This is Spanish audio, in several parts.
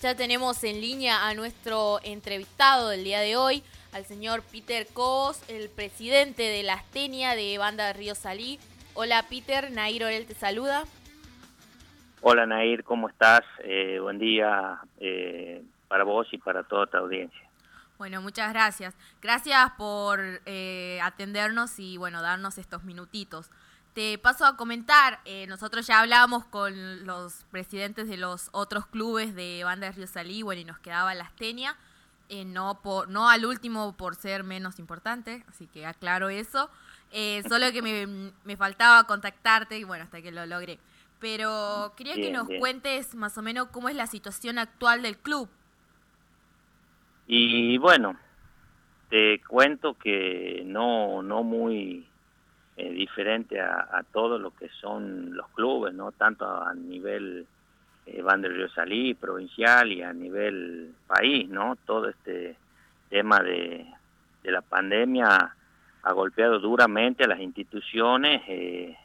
Ya tenemos en línea a nuestro entrevistado del día de hoy, al señor Peter Cos, el presidente de la Astenia de Banda Río Salí. Hola Peter, Nair Orel te saluda. Hola Nair, ¿cómo estás? Eh, buen día eh, para vos y para toda tu audiencia. Bueno, muchas gracias. Gracias por eh, atendernos y bueno, darnos estos minutitos. Te paso a comentar, eh, nosotros ya hablábamos con los presidentes de los otros clubes de Banda de Río Salí, bueno, y nos quedaba la Astenia, eh, no, por, no al último por ser menos importante, así que aclaro eso, eh, solo que me, me, faltaba contactarte y bueno, hasta que lo logré. Pero quería que nos cuentes más o menos cómo es la situación actual del club. Y bueno, te cuento que no, no muy eh, diferente a, todo lo que son los clubes, no tanto a nivel eh, Van del Río Salí, provincial y a nivel país, ¿no? Todo este tema de, la pandemia ha golpeado duramente a las instituciones eh,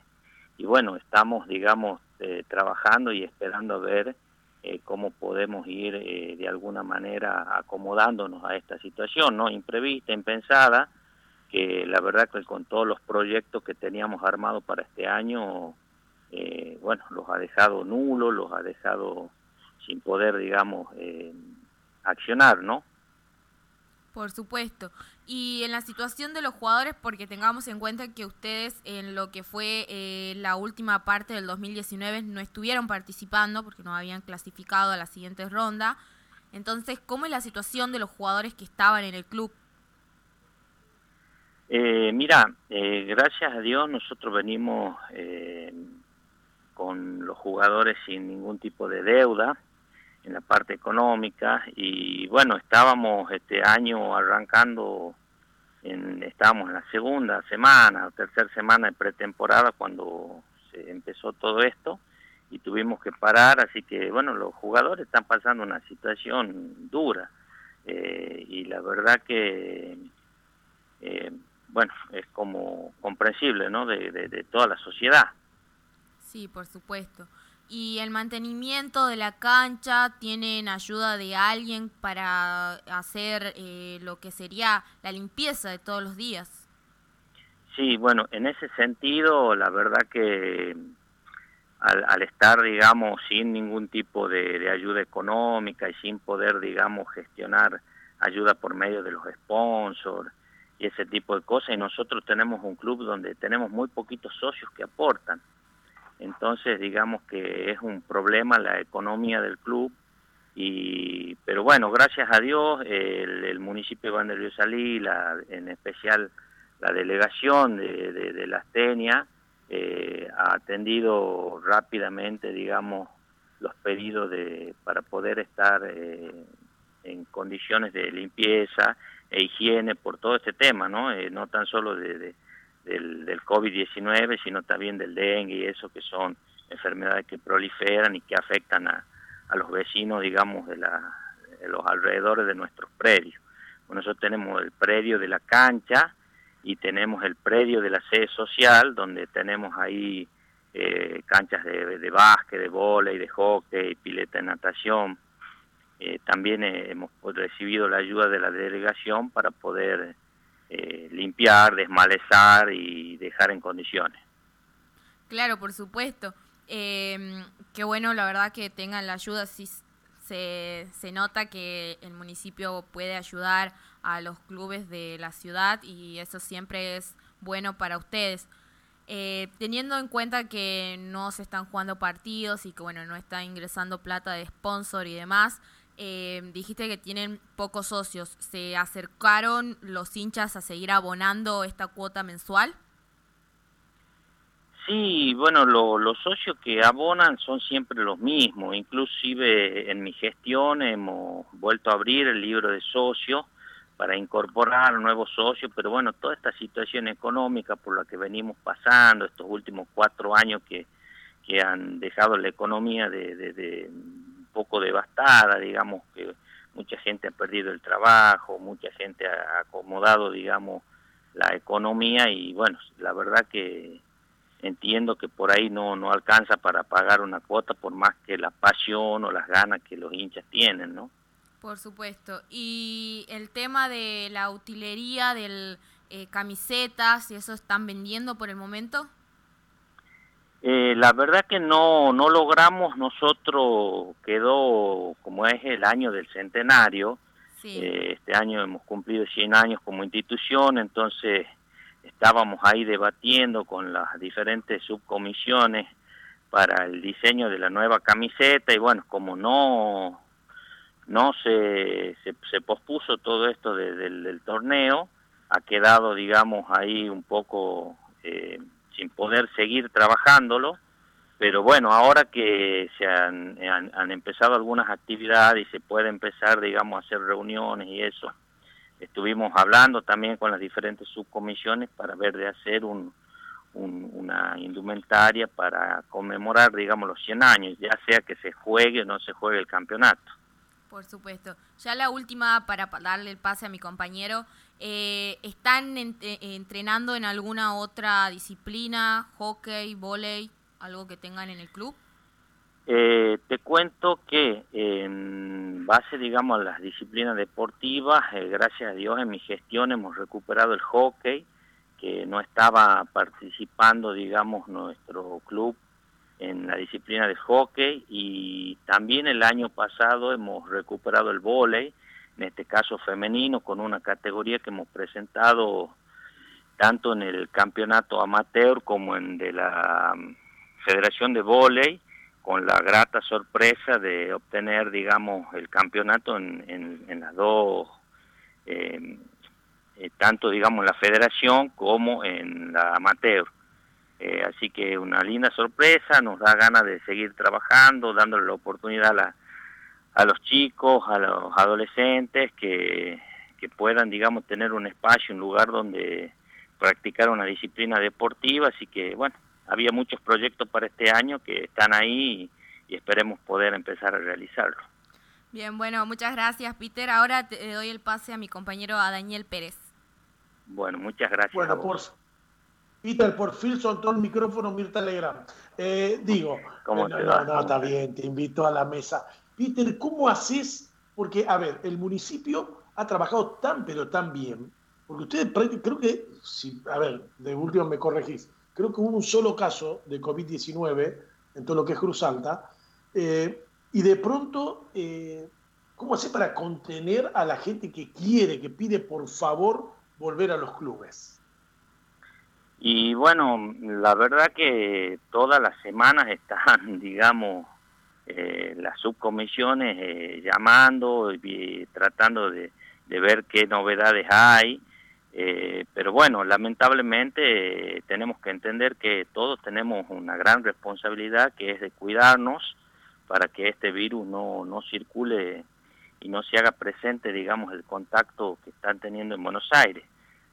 y bueno, estamos, digamos, eh, trabajando y esperando ver eh, cómo podemos ir eh, de alguna manera acomodándonos a esta situación, ¿no? Imprevista, impensada, que la verdad que con todos los proyectos que teníamos armados para este año, eh, bueno, los ha dejado nulos, los ha dejado sin poder, digamos, eh, accionar, ¿no? Por supuesto. Y en la situación de los jugadores, porque tengamos en cuenta que ustedes en lo que fue eh, la última parte del 2019 no estuvieron participando porque no habían clasificado a la siguiente ronda. Entonces, ¿cómo es la situación de los jugadores que estaban en el club? Eh, mira, eh, gracias a Dios nosotros venimos eh, con los jugadores sin ningún tipo de deuda en la parte económica y bueno, estábamos este año arrancando, en, estábamos en la segunda semana o tercera semana de pretemporada cuando se empezó todo esto y tuvimos que parar, así que bueno, los jugadores están pasando una situación dura eh, y la verdad que eh, bueno, es como comprensible, ¿no? De, de, de, toda la sociedad. Sí, por supuesto. ¿Y el mantenimiento de la cancha tienen ayuda de alguien para hacer eh, lo que sería la limpieza de todos los días? Sí, bueno, en ese sentido, la verdad que al, al estar, digamos, sin ningún tipo de, de ayuda económica y sin poder, digamos, gestionar ayuda por medio de los sponsors, y ese tipo de cosas y nosotros tenemos un club donde tenemos muy poquitos socios que aportan. Entonces digamos que es un problema la economía del club y pero bueno gracias a Dios el, el municipio de Juan de Río Salí la, en especial la delegación de, de, de la Astenia eh, ha atendido rápidamente digamos los pedidos de para poder estar eh, en condiciones de limpieza e higiene por todo este tema, ¿no? Eh, no tan solo de, de del, del COVID-19, sino también del dengue y eso que son enfermedades que proliferan y que afectan a, a los vecinos, digamos, de, la, de los alrededores de nuestros predios. Bueno, nosotros tenemos el predio de la cancha y tenemos el predio de la sede social, donde tenemos ahí eh, canchas de, de básquet, de volei, de hockey, pileta de natación, eh, también eh, hemos recibido la ayuda de la delegación para poder eh, limpiar, desmalezar y dejar en condiciones. Claro, por supuesto. Eh, qué bueno, la verdad, que tengan la ayuda. Si se, se nota que el municipio puede ayudar a los clubes de la ciudad y eso siempre es bueno para ustedes. Eh, teniendo en cuenta que no se están jugando partidos y que bueno no está ingresando plata de sponsor y demás, eh, dijiste que tienen pocos socios. ¿Se acercaron los hinchas a seguir abonando esta cuota mensual? Sí, bueno, lo, los socios que abonan son siempre los mismos. Inclusive en mi gestión hemos vuelto a abrir el libro de socios para incorporar nuevos socios, pero bueno, toda esta situación económica por la que venimos pasando estos últimos cuatro años que, que han dejado la economía de poco devastada, digamos que mucha gente ha perdido el trabajo, mucha gente ha acomodado, digamos, la economía y bueno, la verdad que entiendo que por ahí no, no alcanza para pagar una cuota por más que la pasión o las ganas que los hinchas tienen, ¿no? Por supuesto. Y el tema de la utilería, del eh, camisetas, ¿y eso están vendiendo por el momento? Eh, la verdad que no, no logramos, nosotros quedó como es el año del centenario, eh, este año hemos cumplido 100 años como institución, entonces estábamos ahí debatiendo con las diferentes subcomisiones para el diseño de la nueva camiseta y bueno, como no no se, se, pospuso todo esto del torneo, ha quedado digamos ahí un poco eh, sin poder seguir trabajándolo, pero bueno, ahora que se han, han, empezado algunas actividades y se puede empezar digamos a hacer reuniones y eso, estuvimos hablando también con las diferentes subcomisiones para ver de hacer un, una indumentaria para conmemorar, digamos, los 100 años, ya sea que se juegue o no se juegue el campeonato. Por supuesto. Ya la última, para darle el pase a mi compañero, eh, ¿están eh, entrenando en alguna otra disciplina, hockey, volei, algo que tengan en el club? Eh, te cuento que en base, digamos, a las disciplinas deportivas, eh, gracias a Dios en mi gestión hemos recuperado el hockey, que no estaba participando, digamos, nuestro club en la disciplina de hockey y también el año pasado hemos recuperado el vóley, en este caso femenino, con una categoría que hemos presentado tanto en el campeonato amateur como en de la mm, Federación de Vóley con la grata sorpresa de obtener, digamos, el campeonato en, en, las dos, eh, eh, tanto, digamos, en la federación como en la amateur. Eh, así que una linda sorpresa, nos da ganas de seguir trabajando, dándole la oportunidad a, a los chicos, a los adolescentes, que, que puedan, digamos, tener un espacio, un lugar donde practicar una disciplina deportiva. Así que, bueno, había muchos proyectos para este año que están ahí y, esperemos poder empezar a realizarlo. Bien, bueno, muchas gracias Peter. Ahora te doy el pase a mi compañero a Daniel Pérez. Bueno, muchas gracias. Bueno, por Peter, por fin soltó el micrófono Mirta Legrand. Eh, digo, ¿Cómo no, no, está bien, te invito a la mesa. Peter, ¿cómo haces? Porque, a ver, el municipio ha trabajado tan, pero tan bien, porque ustedes creo que, a ver, de último me corregís, creo que hubo un solo caso de COVID-19 en todo lo que es Cruz Alta, eh, y de pronto, eh, ¿cómo hace para contener a la gente que quiere, que pide por favor volver a los clubes? Y bueno, la verdad que todas las semanas están, digamos, eh, las subcomisiones llamando y tratando de, ver qué novedades hay. Eh, pero bueno, lamentablemente eh, tenemos que entender que todos tenemos una gran responsabilidad que es de cuidarnos para que este virus no, no circule y no se haga presente, digamos, el contacto que están teniendo en Buenos Aires.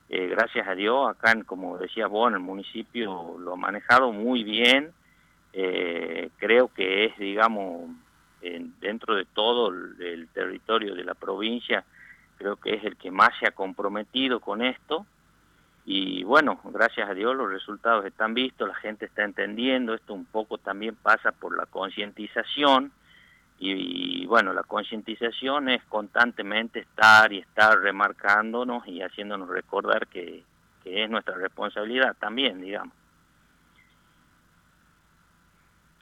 Eh, gracias a Dios, acá, como decía vos, en el municipio lo ha manejado muy bien. Creo que es, digamos, dentro de todo el territorio de la provincia, creo que es el que más se ha comprometido con esto y bueno, gracias a Dios los resultados están vistos, la gente está entendiendo, esto un poco también pasa por la concientización y, bueno, la concientización es constantemente estar y estar remarcándonos y haciéndonos recordar que, es nuestra responsabilidad también, digamos.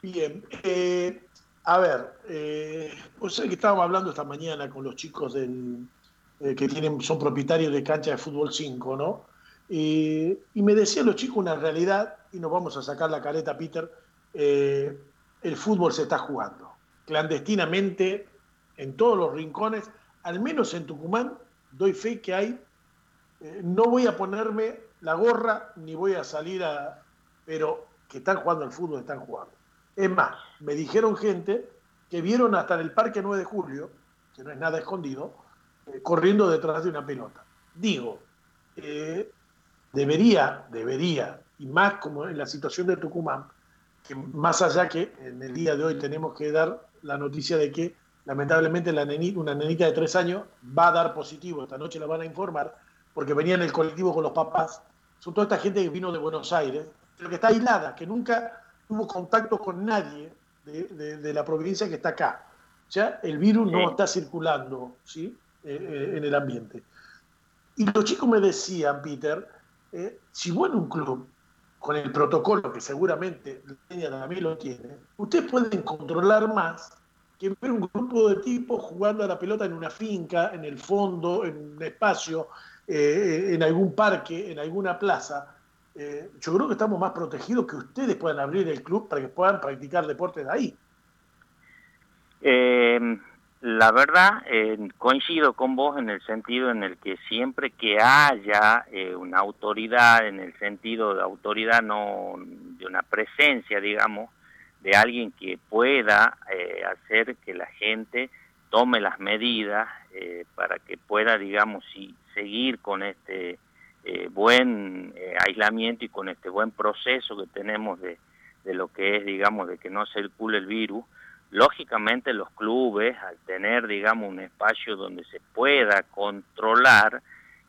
Bien, eh, a ver, eh, pues que estábamos hablando esta mañana con los chicos del, eh, que tienen, son propietarios de cancha de fútbol 5, ¿no? y me decían los chicos una realidad, y nos vamos a sacar la careta, Peter, eh, el fútbol se está jugando. Clandestinamente, en todos los rincones, al menos en Tucumán, doy fe que hay, eh, no voy a ponerme la gorra ni voy a salir a... pero que están jugando al fútbol, están jugando. Es más, me dijeron gente que vieron hasta en el Parque 9 de Julio, que no es nada escondido, eh, corriendo detrás de una pelota. Digo, eh, debería, debería, y más como en la situación de Tucumán, que más allá que en el día de hoy tenemos que dar la noticia de que lamentablemente la una nenita de tres años va a dar positivo, esta noche la van a informar, porque venía en el colectivo con los papás, son toda esta gente que vino de Buenos Aires, pero que está aislada, que nunca tuvo contacto con nadie de, la provincia que está acá. Ya el virus no está circulando ¿sí? Eh, eh, en el ambiente. Y los chicos me decían, Peter, eh, si vos en un club, con el protocolo que seguramente la también lo tiene, ustedes pueden controlar más que ver un grupo de tipos jugando a la pelota en una finca, en el fondo, en un espacio, en algún parque, en alguna plaza. Yo creo que estamos más protegidos que ustedes puedan abrir el club para que puedan practicar deportes de ahí. Eh, la verdad, eh, coincido con vos en el sentido en el que siempre que haya eh, una autoridad, en el sentido de autoridad no de una presencia, digamos, de alguien que pueda eh, hacer que la gente tome las medidas eh, para que pueda, digamos, y seguir con este buen aislamiento y con este buen proceso que tenemos de, de lo que es, digamos, de que no circule el virus, Lógicamente los clubes, al tener, digamos, un espacio donde se pueda controlar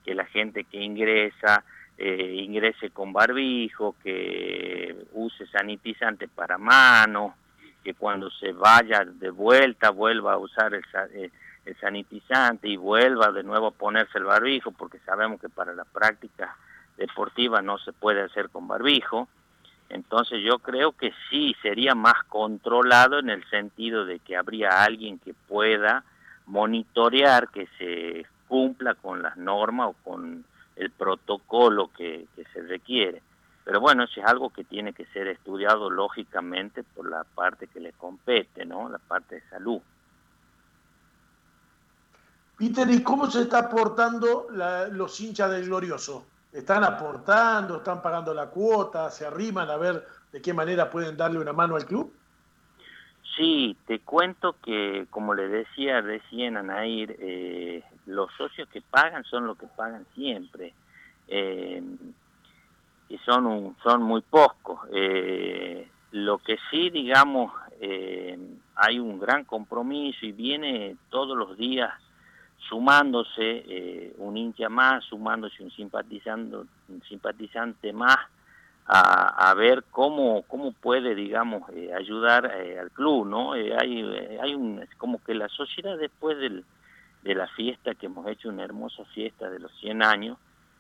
que la gente que ingresa eh, ingrese con barbijo, que use sanitizante para manos, que cuando se vaya de vuelta vuelva a usar el, eh, el sanitizante y vuelva de nuevo a ponerse el barbijo, porque sabemos que para la práctica deportiva no se puede hacer con barbijo. Entonces yo creo que sí sería más controlado en el sentido de que habría alguien que pueda monitorear que se cumpla con las normas o con el protocolo que, se requiere. Pero bueno, eso es algo que tiene que ser estudiado lógicamente por la parte que le compete, ¿no? La parte de salud. Peter, ¿y cómo se está aportando los hinchas del Glorioso? están aportando, están pagando la cuota, se arriman a ver de qué manera pueden darle una mano al club? Sí, te cuento que, como le decía recién a Nair, eh, los socios que pagan son los que pagan siempre, eh, y son, un, son muy pocos. Eh, lo que sí, digamos, eh, hay un gran compromiso y viene todos los días sumándose eh, un hincha más, sumándose un simpatizando, un simpatizante más a, ver cómo cómo puede digamos eh, ayudar eh, al club, ¿no? hay hay un como que la sociedad después del, de la fiesta que hemos hecho una hermosa fiesta de los 100 años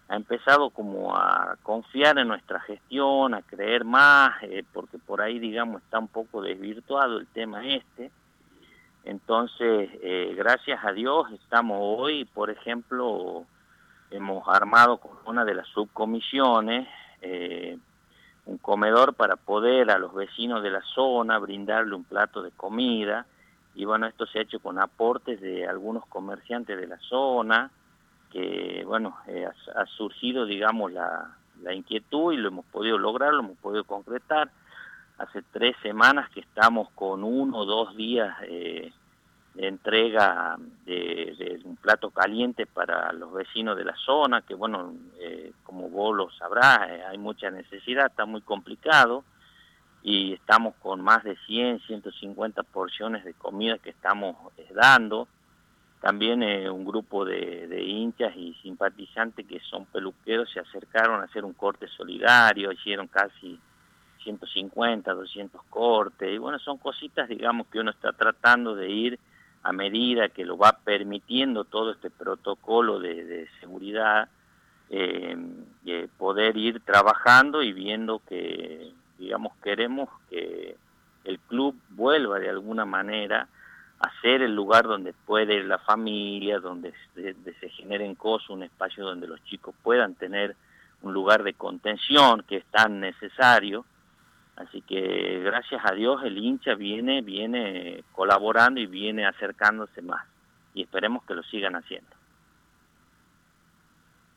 ha empezado como a confiar en nuestra gestión, a creer más, porque por ahí digamos está un poco desvirtuado el tema este entonces, eh, gracias a Dios, estamos hoy, por ejemplo, hemos armado con una de las subcomisiones eh, un comedor para poder a los vecinos de la zona brindarle un plato de comida. Y bueno, esto se ha hecho con aportes de algunos comerciantes de la zona, que bueno, eh, ha, surgido, digamos, la, la inquietud y lo hemos podido lograr, lo hemos podido concretar hace tres semanas que estamos con uno o dos días eh, de entrega de, un plato caliente para los vecinos de la zona, que bueno, eh, como vos lo sabrás, eh, hay mucha necesidad, está muy complicado y estamos con más de 100, 150 porciones de comida que estamos dando. También un grupo de, de hinchas y simpatizantes que son peluqueros se acercaron a hacer un corte solidario, hicieron casi 150, 200 cortes, y bueno, son cositas, digamos, que uno está tratando de ir a medida que lo va permitiendo todo este protocolo de, seguridad, eh, poder ir trabajando y viendo que, digamos, queremos que el club vuelva de alguna manera a ser el lugar donde puede ir la familia, donde se, se generen cosas, un espacio donde los chicos puedan tener un lugar de contención que es tan necesario Así que gracias a Dios el hincha viene, viene colaborando y viene acercándose más. Y esperemos que lo sigan haciendo.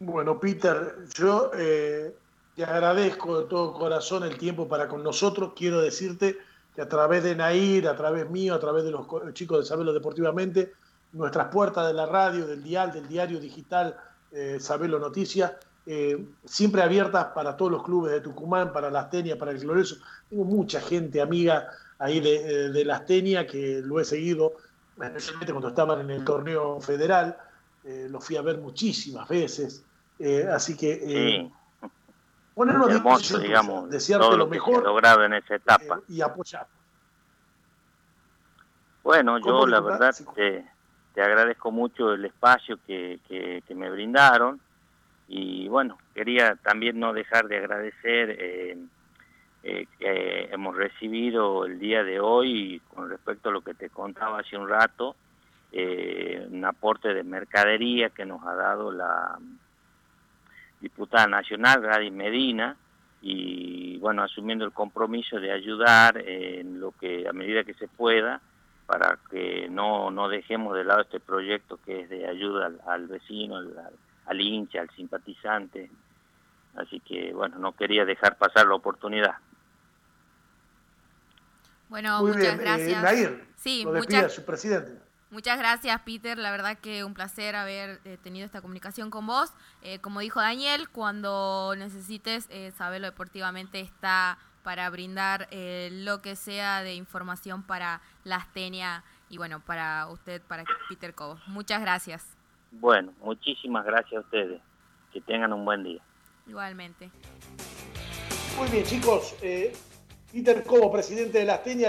Bueno, Peter, yo eh, te agradezco de todo corazón el tiempo para con nosotros. Quiero decirte que a través de Nair, a través mío, a través de los chicos de Sabelo Deportivamente, nuestras puertas de la radio, del dial, del diario digital eh, Sabelo Noticias, eh, siempre abiertas para todos los clubes de Tucumán, para las Tenias, para el Glorioso. Tengo mucha gente amiga ahí de, de las Tenias que lo he seguido, especialmente cuando estaban en el torneo federal, eh, lo fui a ver muchísimas veces. Eh, así que ponernos hermoso, digamos, todo lo, mejor logrado en esa etapa. y apoyar. Bueno, yo la verdad te, te, agradezco mucho el espacio que, que, me brindaron y bueno, quería también no dejar de agradecer eh, eh, que hemos recibido el día de hoy con respecto a lo que te contaba hace un rato, eh, un aporte de mercadería que nos ha dado la diputada nacional, Gladys Medina, y bueno, asumiendo el compromiso de ayudar en lo que a medida que se pueda para que no, no dejemos de lado este proyecto que es de ayuda al, vecino, al, hincha, al simpatizante. Así que, bueno, no quería dejar pasar la oportunidad. Bueno, muchas eh, gracias. sí, muchas, su presidente. Muchas gracias, Peter. La verdad que un placer haber eh, tenido esta comunicación con vos. Eh, como dijo Daniel, cuando necesites saberlo deportivamente está para brindar eh, lo que sea de información para la astenia y bueno, para usted, para Peter Cobo. Muchas gracias. Bueno, muchísimas gracias a ustedes. Que tengan un buen día. Igualmente. Muy bien, chicos. Eh, Peter Cobo, presidente de la astenia.